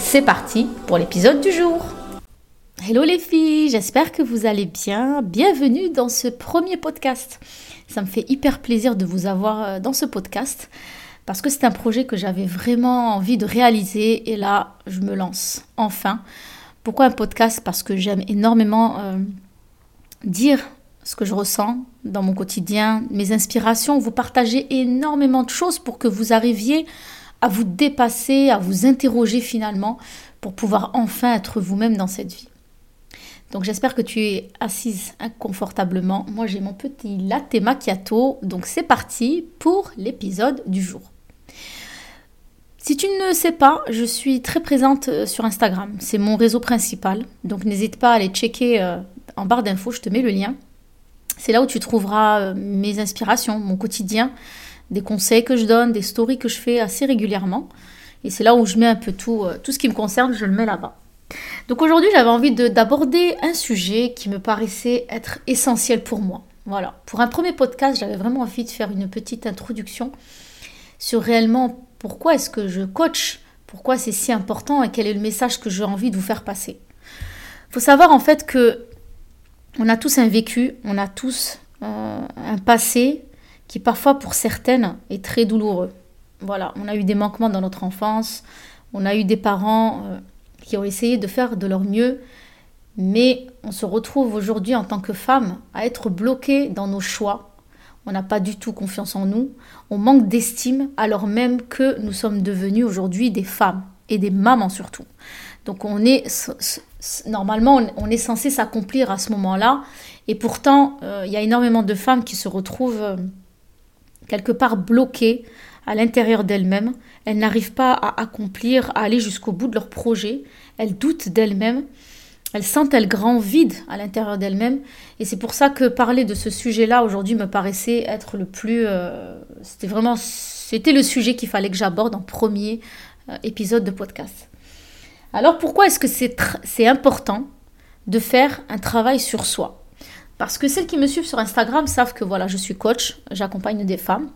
C'est parti pour l'épisode du jour. Hello les filles, j'espère que vous allez bien. Bienvenue dans ce premier podcast. Ça me fait hyper plaisir de vous avoir euh, dans ce podcast parce que c'est un projet que j'avais vraiment envie de réaliser et là, je me lance enfin. Pourquoi un podcast? Parce que j'aime énormément euh, dire ce que je ressens dans mon quotidien, mes inspirations, vous partager énormément de choses pour que vous arriviez à vous dépasser, à vous interroger finalement pour pouvoir enfin être vous-même dans cette vie. Donc j'espère que tu es assise inconfortablement. Moi j'ai mon petit latte macchiato, donc c'est parti pour l'épisode du jour. Si tu ne sais pas, je suis très présente euh, sur Instagram. C'est mon réseau principal. Donc n'hésite pas à aller checker euh, en barre d'infos, je te mets le lien. C'est là où tu trouveras euh, mes inspirations, mon quotidien, des conseils que je donne, des stories que je fais assez régulièrement. Et c'est là où je mets un peu tout, euh, tout ce qui me concerne, je le mets là-bas. Donc aujourd'hui, j'avais envie d'aborder un sujet qui me paraissait être essentiel pour moi. Voilà. Pour un premier podcast, j'avais vraiment envie de faire une petite introduction sur réellement pourquoi est-ce que je coach, pourquoi c'est si important et quel est le message que j'ai envie de vous faire passer. Il faut savoir en fait que on a tous un vécu, on a tous euh, un passé qui parfois pour certaines est très douloureux. Voilà, on a eu des manquements dans notre enfance, on a eu des parents euh, qui ont essayé de faire de leur mieux, mais on se retrouve aujourd'hui en tant que femme à être bloqué dans nos choix. On n'a pas du tout confiance en nous, on manque d'estime alors même que nous sommes devenus aujourd'hui des femmes et des mamans surtout. Donc on est normalement on est censé s'accomplir à ce moment-là et pourtant euh, il y a énormément de femmes qui se retrouvent euh, quelque part bloquées à l'intérieur d'elles-mêmes. Elles n'arrivent pas à accomplir, à aller jusqu'au bout de leur projet. Elles doutent d'elles-mêmes. Elles sentent un grand vide à l'intérieur d'elles-mêmes. Et c'est pour ça que parler de ce sujet-là aujourd'hui me paraissait être le plus... Euh, c'était vraiment... C'était le sujet qu'il fallait que j'aborde en premier euh, épisode de podcast. Alors pourquoi est-ce que c'est important de faire un travail sur soi? Parce que celles qui me suivent sur Instagram savent que voilà, je suis coach, j'accompagne des femmes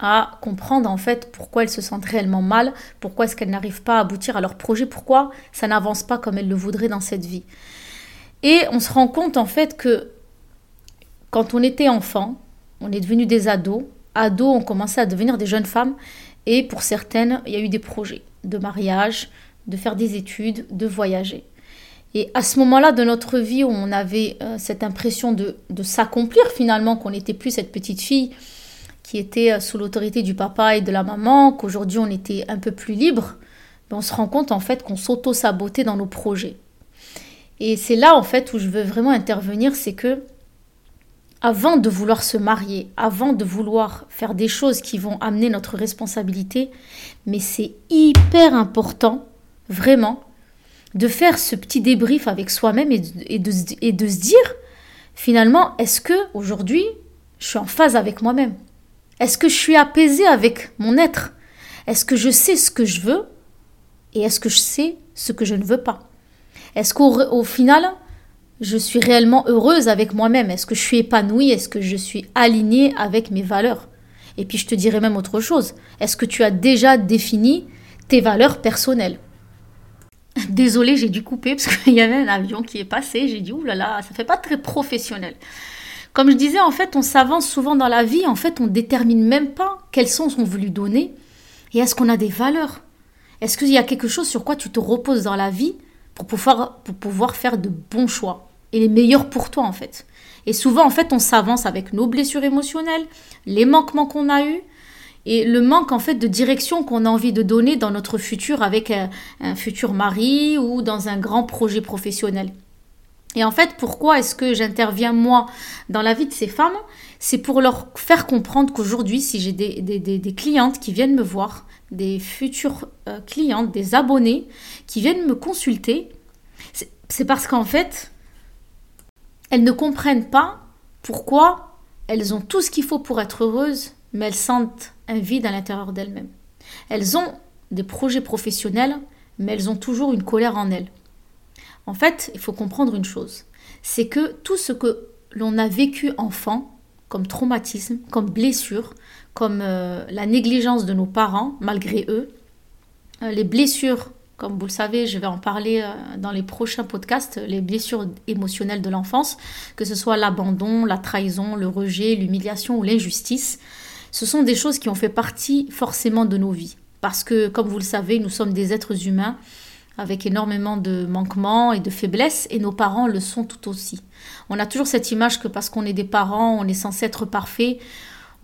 à comprendre en fait pourquoi elles se sentent réellement mal, pourquoi est-ce qu'elles n'arrivent pas à aboutir à leur projet, pourquoi ça n'avance pas comme elles le voudraient dans cette vie. Et on se rend compte en fait que quand on était enfant, on est devenu des ados, ados ont commencé à devenir des jeunes femmes et pour certaines, il y a eu des projets de mariage, de faire des études, de voyager. Et à ce moment-là de notre vie où on avait euh, cette impression de, s'accomplir finalement, qu'on n'était plus cette petite fille qui était euh, sous l'autorité du papa et de la maman, qu'aujourd'hui on était un peu plus libre, ben, on se rend compte en fait qu'on s'auto-sabotait dans nos projets. Et c'est là en fait où je veux vraiment intervenir, c'est que avant de vouloir se marier, avant de vouloir faire des choses qui vont amener notre responsabilité, mais c'est hyper important, vraiment, de faire ce petit débrief avec soi-même et, de, se dire, finalement, est-ce que aujourd'hui, je suis en phase avec moi-même? Est-ce que je suis apaisée avec mon être? Est-ce que je sais ce que je veux Et est-ce que je sais ce que je ne veux pas? Est-ce qu'au final, je suis réellement heureuse avec moi-même? Est-ce que je suis épanouie? Est-ce que je suis alignée avec mes valeurs? Et puis je te dirais même autre chose. Est-ce que tu as déjà défini tes valeurs personnelles? Désolée, j'ai dû couper parce qu'il y avait un avion qui est passé. J'ai dit, oulala, là là, ça fait pas très professionnel. Comme je disais, en fait, on s'avance souvent dans la vie. En fait, on détermine même pas quel sens on veut lui donner. Et est-ce qu'on a des valeurs Est-ce qu'il y a quelque chose sur quoi tu te reposes dans la vie pour pouvoir, pour pouvoir faire de bons choix et les meilleurs pour toi, en fait? Et souvent, en fait, on s'avance avec nos blessures émotionnelles, les manquements qu'on a eus, et le manque en fait de direction qu'on a envie de donner dans notre futur avec un, futur mari ou dans un grand projet professionnel. Et en fait, pourquoi est-ce que j'interviens moi dans la vie de ces femmes? C'est pour leur faire comprendre qu'aujourd'hui, si j'ai des, clientes qui viennent me voir, des futures euh, clientes, des abonnés qui viennent me consulter, c'est parce qu'en fait, elles ne comprennent pas pourquoi elles ont tout ce qu'il faut pour être heureuses, mais elles sentent un vide à l'intérieur d'elles-mêmes. Elles ont des projets professionnels, mais elles ont toujours une colère en elles. En fait, il faut comprendre une chose, c'est que tout ce que l'on a vécu enfant, comme traumatisme, comme blessure, comme euh, la négligence de nos parents, malgré eux, euh, les blessures, comme vous le savez, je vais en parler euh, dans les prochains podcasts, les blessures émotionnelles de l'enfance, que ce soit l'abandon, la trahison, le rejet, l'humiliation ou l'injustice, ce sont des choses qui ont fait partie forcément de nos vies. Parce que, comme vous le savez, nous sommes des êtres humains avec énormément de manquements et de faiblesses, et nos parents le sont tout aussi. On a toujours cette image que parce qu'on est des parents, on est censé être parfait.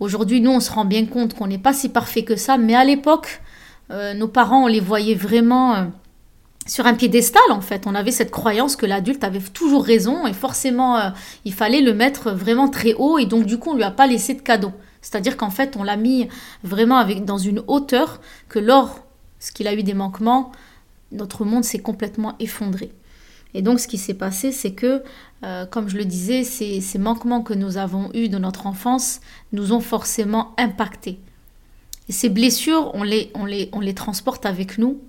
Aujourd'hui, nous, on se rend bien compte qu'on n'est pas si parfait que ça, mais à l'époque, euh, nos parents, on les voyait vraiment euh, sur un piédestal, en fait. On avait cette croyance que l'adulte avait toujours raison, et forcément, euh, il fallait le mettre vraiment très haut, et donc du coup, on lui a pas laissé de cadeau. C'est-à-dire qu'en fait, on l'a mis vraiment avec, dans une hauteur que lorsqu'il a eu des manquements, notre monde s'est complètement effondré. Et donc, ce qui s'est passé, c'est que, euh, comme je le disais, ces, manquements que nous avons eus de notre enfance nous ont forcément impactés. Et ces blessures, on les, transporte avec nous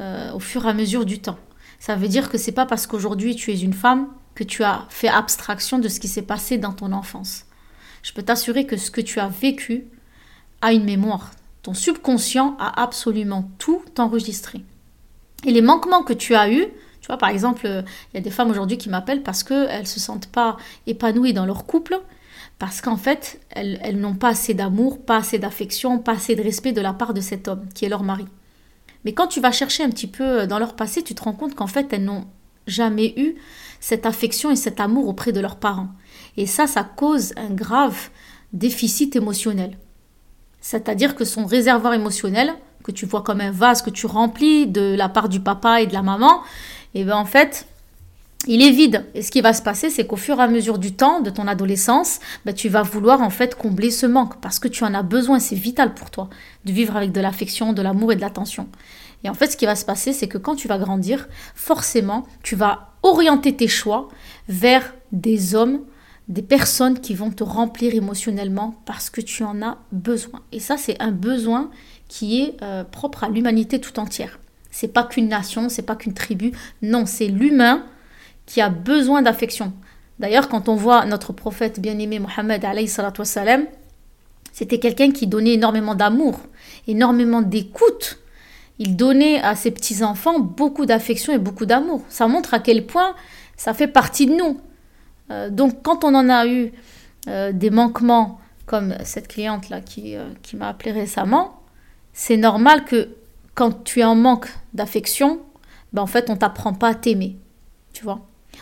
euh, au fur et à mesure du temps. Ça veut dire que c'est pas parce qu'aujourd'hui tu es une femme que tu as fait abstraction de ce qui s'est passé dans ton enfance je peux t'assurer que ce que tu as vécu a une mémoire. Ton subconscient a absolument tout enregistré. Et les manquements que tu as eus, tu vois, par exemple, il y a des femmes aujourd'hui qui m'appellent parce qu'elles ne se sentent pas épanouies dans leur couple, parce qu'en fait, elles, elles n'ont pas assez d'amour, pas assez d'affection, pas assez de respect de la part de cet homme qui est leur mari. Mais quand tu vas chercher un petit peu dans leur passé, tu te rends compte qu'en fait, elles n'ont jamais eu cette affection et cet amour auprès de leurs parents. Et ça, ça cause un grave déficit émotionnel. C'est-à-dire que son réservoir émotionnel, que tu vois comme un vase que tu remplis de la part du papa et de la maman, et eh bien en fait, il est vide. Et ce qui va se passer, c'est qu'au fur et à mesure du temps, de ton adolescence, ben, tu vas vouloir en fait combler ce manque parce que tu en as besoin, c'est vital pour toi de vivre avec de l'affection, de l'amour et de l'attention. Et en fait, ce qui va se passer, c'est que quand tu vas grandir, forcément, tu vas orienter tes choix vers des hommes des personnes qui vont te remplir émotionnellement parce que tu en as besoin. Et ça, c'est un besoin qui est euh, propre à l'humanité tout entière. C'est pas qu'une nation, c'est pas qu'une tribu. Non, c'est l'humain qui a besoin d'affection. D'ailleurs, quand on voit notre prophète bien-aimé Mohammed c'était quelqu'un qui donnait énormément d'amour, énormément d'écoute. Il donnait à ses petits-enfants beaucoup d'affection et beaucoup d'amour. Ça montre à quel point ça fait partie de nous. Euh, donc quand on en a eu euh, des manquements, comme cette cliente-là qui, euh, qui m'a appelé récemment, c'est normal que quand tu es en manque d'affection, ben en fait, on t'apprend pas à t'aimer. Tu vois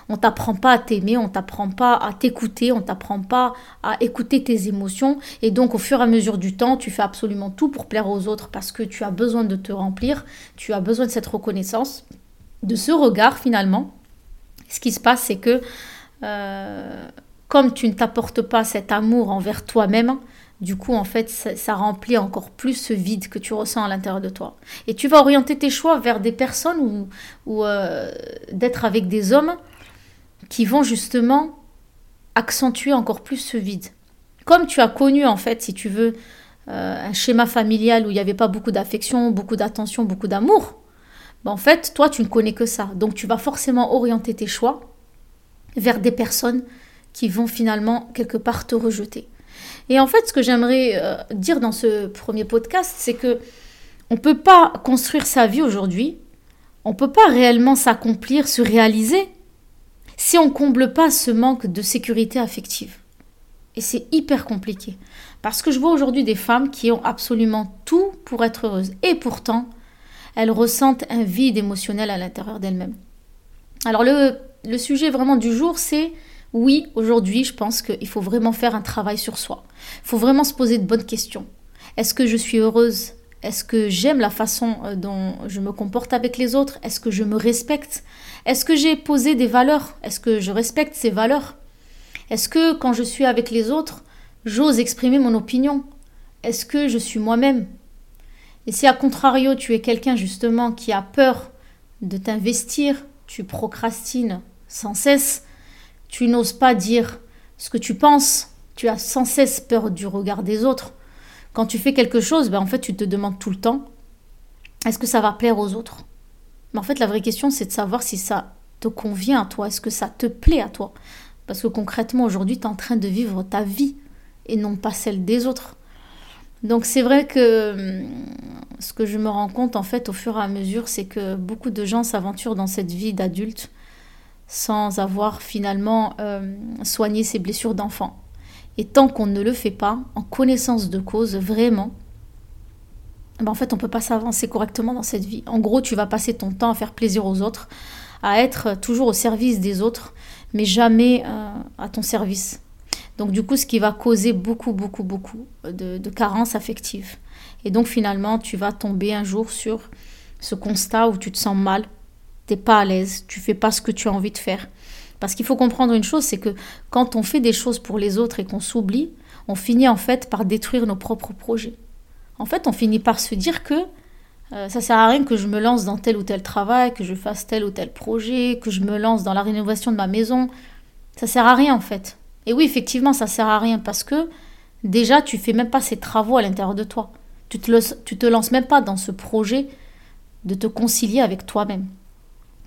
On t'apprend pas à t'aimer, on t'apprend pas à t'écouter, on t'apprend pas à écouter tes émotions. Et donc, au fur et à mesure du temps, tu fais absolument tout pour plaire aux autres parce que tu as besoin de te remplir, tu as besoin de cette reconnaissance, de ce regard finalement. Ce qui se passe, c'est que comme tu ne t'apportes pas cet amour envers toi-même, du coup, en fait, ça, remplit encore plus ce vide que tu ressens à l'intérieur de toi. Et tu vas orienter tes choix vers des personnes ou, euh, d'être avec des hommes qui vont justement accentuer encore plus ce vide. Comme tu as connu, en fait, si tu veux, euh, un schéma familial où il n'y avait pas beaucoup d'affection, beaucoup d'attention, beaucoup d'amour, ben, en fait, toi, tu ne connais que ça. Donc, tu vas forcément orienter tes choix vers des personnes qui vont finalement quelque part te rejeter. Et en fait, ce que j'aimerais euh, dire dans ce premier podcast, c'est que on peut pas construire sa vie aujourd'hui, on peut pas réellement s'accomplir, se réaliser si on comble pas ce manque de sécurité affective. Et c'est hyper compliqué parce que je vois aujourd'hui des femmes qui ont absolument tout pour être heureuses et pourtant elles ressentent un vide émotionnel à l'intérieur d'elles-mêmes. Alors le le sujet vraiment du jour, c'est Oui, aujourd'hui, je pense qu'il faut vraiment faire un travail sur soi. Il faut vraiment se poser de bonnes questions. Est-ce que je suis heureuse? Est-ce que j'aime la façon euh, dont je me comporte avec les autres? Est-ce que je me respecte? Est-ce que j'ai posé des valeurs? Est-ce que je respecte ces valeurs? Est-ce que quand je suis avec les autres, j'ose exprimer mon opinion? Est-ce que je suis moi-même? Et si à contrario, tu es quelqu'un justement qui a peur de t'investir, tu procrastines sans cesse, tu n'oses pas dire ce que tu penses. Tu as sans cesse peur du regard des autres. Quand tu fais quelque chose, ben en fait, tu te demandes tout le temps est-ce que ça va plaire aux autres? Mais en fait, la vraie question, c'est de savoir si ça te convient à toi. Est-ce que ça te plaît à toi? Parce que concrètement, aujourd'hui, tu es en train de vivre ta vie et non pas celle des autres. Donc c'est vrai que hum, ce que je me rends compte en fait au fur et à mesure, c'est que beaucoup de gens s'aventurent dans cette vie d'adulte sans avoir finalement euh, soigné ses blessures d'enfant. Et tant qu'on ne le fait pas, en connaissance de cause, vraiment, ben en fait, on ne peut pas s'avancer correctement dans cette vie. En gros, tu vas passer ton temps à faire plaisir aux autres, à être toujours au service des autres, mais jamais euh, à ton service. Donc du coup, ce qui va causer beaucoup, beaucoup, beaucoup de, de carences affectives. Et donc finalement, tu vas tomber un jour sur ce constat où tu te sens mal, t'es pas à l'aise, tu fais pas ce que tu as envie de faire. Parce qu'il faut comprendre une chose, c'est que quand on fait des choses pour les autres et qu'on s'oublie, on finit en fait par détruire nos propres projets. En fait, on finit par se dire que euh, ça sert à rien que je me lance dans tel ou tel travail, que je fasse tel ou tel projet, que je me lance dans la rénovation de ma maison. Ça sert à rien en fait. Et oui, effectivement, ça sert à rien parce que déjà, tu fais même pas ces travaux à l'intérieur de toi. Tu te, te lances même pas dans ce projet de te concilier avec toi-même.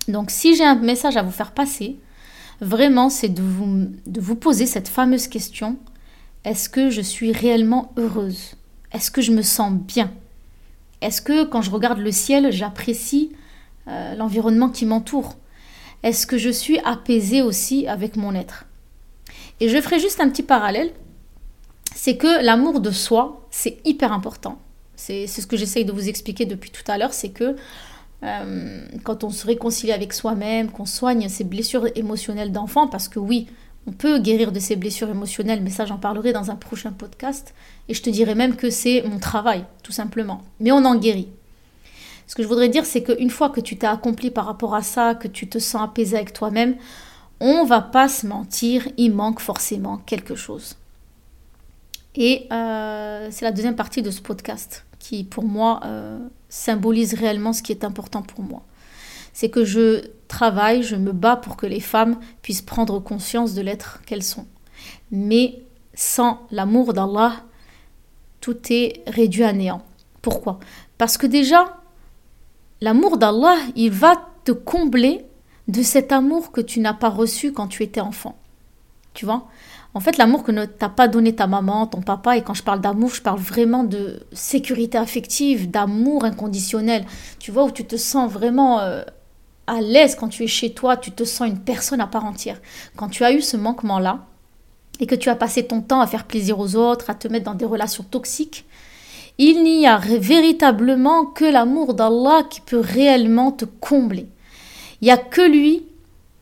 Donc si j'ai un message à vous faire passer, vraiment c'est de vous, de vous poser cette fameuse question, est-ce que je suis réellement heureuse? Est-ce que je me sens bien? Est-ce que quand je regarde le ciel, j'apprécie euh, l'environnement qui m'entoure? Est-ce que je suis apaisée aussi avec mon être? Et je ferai juste un petit parallèle, c'est que l'amour de soi, c'est hyper important. C'est ce que j'essaye de vous expliquer depuis tout à l'heure, c'est que euh, quand on se réconcilie avec soi-même, qu'on soigne ses blessures émotionnelles d'enfant, parce que oui, on peut guérir de ses blessures émotionnelles, mais ça j'en parlerai dans un prochain podcast, et je te dirai même que c'est mon travail, tout simplement. Mais on en guérit. Ce que je voudrais dire, c'est qu'une fois que tu t'es accompli par rapport à ça, que tu te sens apaisé avec toi-même, on va pas se mentir, il manque forcément quelque chose. Et euh, c'est la deuxième partie de ce podcast qui, pour moi, euh, symbolise réellement ce qui est important pour moi. C'est que je travaille, je me bats pour que les femmes puissent prendre conscience de l'être qu'elles sont. Mais sans l'amour d'Allah, tout est réduit à néant. Pourquoi? Parce que déjà, l'amour d'Allah, il va te combler de cet amour que tu n'as pas reçu quand tu étais enfant. Tu vois? En fait, l'amour que ne t'a pas donné ta maman, ton papa, et quand je parle d'amour, je parle vraiment de sécurité affective, d'amour inconditionnel. Tu vois, où tu te sens vraiment euh, à l'aise quand tu es chez toi, tu te sens une personne à part entière. Quand tu as eu ce manquement-là, et que tu as passé ton temps à faire plaisir aux autres, à te mettre dans des relations toxiques, il n'y a véritablement que l'amour d'Allah qui peut réellement te combler. Il n'y a que lui,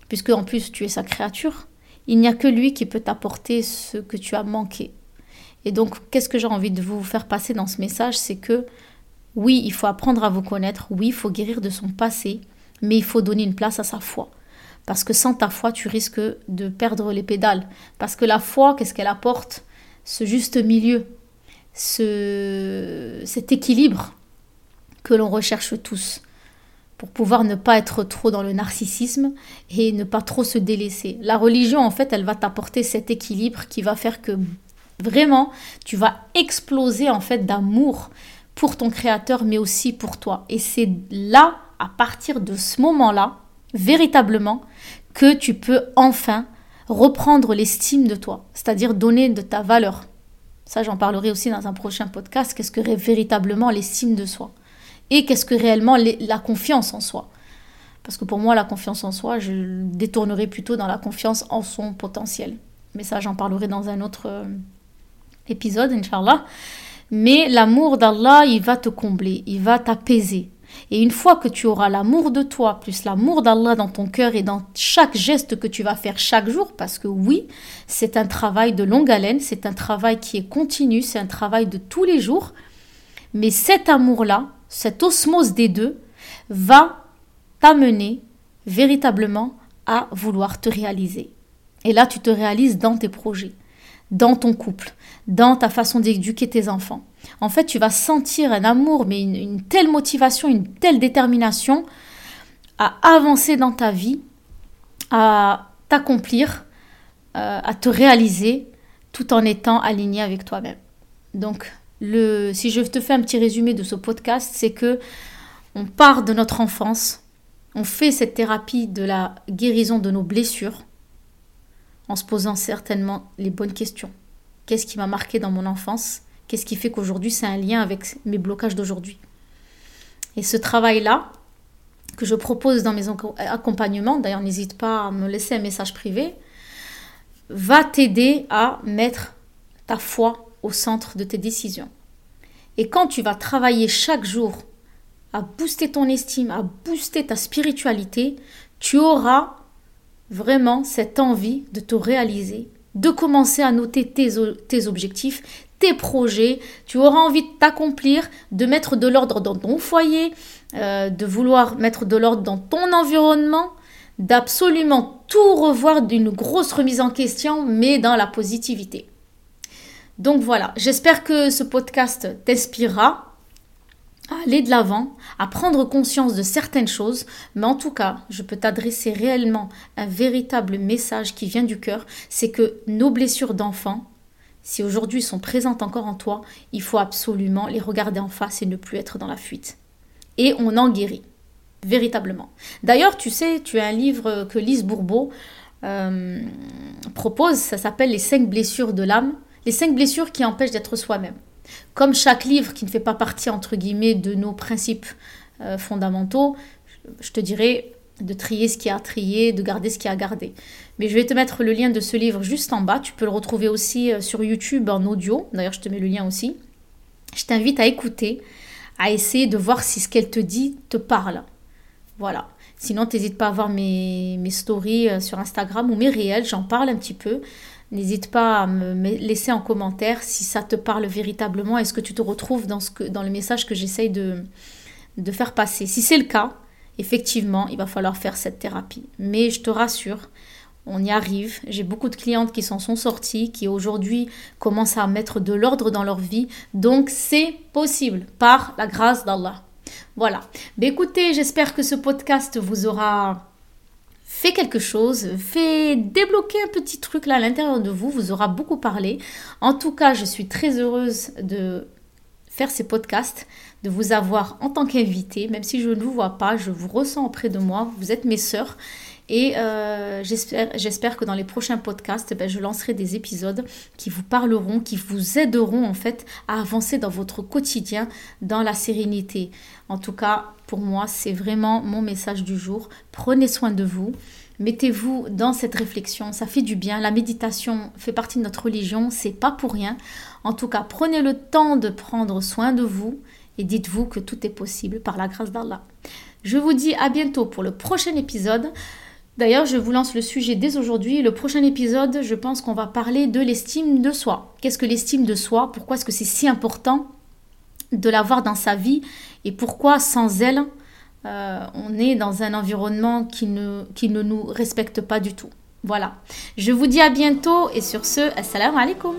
puisque en plus tu es sa créature, il n'y a que lui qui peut t'apporter ce que tu as manqué. Et donc, qu'est-ce que j'ai envie de vous faire passer dans ce message? C'est que oui, il faut apprendre à vous connaître, oui, il faut guérir de son passé, mais il faut donner une place à sa foi. Parce que sans ta foi, tu risques de perdre les pédales. Parce que la foi, qu'est-ce qu'elle apporte? Ce juste milieu, ce, cet équilibre que l'on recherche tous pour pouvoir ne pas être trop dans le narcissisme et ne pas trop se délaisser. La religion, en fait, elle va t'apporter cet équilibre qui va faire que vraiment, tu vas exploser en fait d'amour pour ton créateur, mais aussi pour toi. Et c'est là, à partir de ce moment-là, véritablement, que tu peux enfin reprendre l'estime de toi, c'est-à-dire donner de ta valeur. Ça, j'en parlerai aussi dans un prochain podcast. Qu'est-ce que véritablement l'estime de soi? Et qu'est-ce que réellement la confiance en soi? Parce que pour moi, la confiance en soi, je détournerai plutôt dans la confiance en son potentiel. Mais ça, j'en parlerai dans un autre euh, épisode, Inch'Allah. Mais l'amour d'Allah, il va te combler, il va t'apaiser. Et une fois que tu auras l'amour de toi, plus l'amour d'Allah dans ton cœur et dans chaque geste que tu vas faire chaque jour, parce que oui, c'est un travail de longue haleine, c'est un travail qui est continu, c'est un travail de tous les jours, mais cet amour-là, cette osmose des deux, va t'amener véritablement à vouloir te réaliser. Et là, tu te réalises dans tes projets, dans ton couple, dans ta façon d'éduquer tes enfants. En fait, tu vas sentir un amour, mais une, telle motivation, une telle détermination à avancer dans ta vie, à t'accomplir, euh, à te réaliser, tout en étant aligné avec toi-même. Donc, le, si je te fais un petit résumé de ce podcast, c'est que on part de notre enfance, on fait cette thérapie de la guérison de nos blessures en se posant certainement les bonnes questions. Qu'est-ce qui m'a marqué dans mon enfance? Qu'est-ce qui fait qu'aujourd'hui c'est un lien avec mes blocages d'aujourd'hui? Et ce travail-là, que je propose dans mes accompagnements, d'ailleurs n'hésite pas à me laisser un message privé, va t'aider à mettre ta foi au centre de tes décisions. Et quand tu vas travailler chaque jour à booster ton estime, à booster ta spiritualité, tu auras vraiment cette envie de te réaliser, de commencer à noter tes, tes objectifs, tes projets, tu auras envie de t'accomplir, de mettre de l'ordre dans ton foyer, euh, de vouloir mettre de l'ordre dans ton environnement, d'absolument tout revoir d'une grosse remise en question, mais dans la positivité. Donc voilà, j'espère que ce podcast t'inspirera à aller de l'avant, à prendre conscience de certaines choses, mais en tout cas, je peux t'adresser réellement un véritable message qui vient du cœur, c'est que nos blessures d'enfants, si aujourd'hui sont présentes encore en toi, il faut absolument les regarder en face et ne plus être dans la fuite. Et on en guérit, véritablement. D'ailleurs, tu sais, tu as un livre que Lise Bourbeau euh, propose, ça s'appelle Les cinq blessures de l'âme, les cinq blessures qui empêchent d'être soi-même. Comme chaque livre qui ne fait pas partie, entre guillemets, de nos principes euh, fondamentaux, je te dirais de trier ce qui a à trier, de garder ce qui a à garder. Mais je vais te mettre le lien de ce livre juste en bas. Tu peux le retrouver aussi euh, sur YouTube en audio. D'ailleurs, je te mets le lien aussi. Je t'invite à écouter, à essayer de voir si ce qu'elle te dit te parle. Voilà. Sinon, n'hésite pas à voir mes, stories euh, sur Instagram ou mes réels. J'en parle un petit peu. N'hésite pas à me laisser en commentaire si ça te parle véritablement. Est-ce que tu te retrouves dans, ce dans le message que j'essaye de, de faire passer Si c'est le cas, effectivement, il va falloir faire cette thérapie. Mais je te rassure, on y arrive. J'ai beaucoup de clientes qui s'en sont sorties, qui aujourd'hui commencent à mettre de l'ordre dans leur vie. Donc c'est possible par la grâce d'Allah. Voilà. Ben, écoutez, j'espère que ce podcast vous aura fait quelque chose, fait débloquer un petit truc là à l'intérieur de vous, vous aura beaucoup parlé. En tout cas, je suis très heureuse de faire ces podcasts, de vous avoir en tant qu'invité, même si je ne vous vois pas, je vous ressens auprès de moi, vous êtes mes sœurs et euh, j'espère que dans les prochains podcasts, ben, je lancerai des épisodes qui vous parleront, qui vous aideront en fait à avancer dans votre quotidien, dans la sérénité. En tout cas, pour moi, c'est vraiment mon message du jour. Prenez soin de vous. Mettez-vous dans cette réflexion, ça fait du bien. La méditation fait partie de notre religion, c'est pas pour rien. En tout cas, prenez le temps de prendre soin de vous et dites-vous que tout est possible par la grâce d'Allah. Je vous dis à bientôt pour le prochain épisode. D'ailleurs, je vous lance le sujet dès aujourd'hui. Le prochain épisode, je pense qu'on va parler de l'estime de soi. Qu'est-ce que l'estime de soi? Pourquoi est-ce que c'est si important de l'avoir dans sa vie? Et pourquoi sans elle, euh, on est dans un environnement qui ne, qui ne nous respecte pas du tout? Voilà. Je vous dis à bientôt et sur ce, assalamu alaikum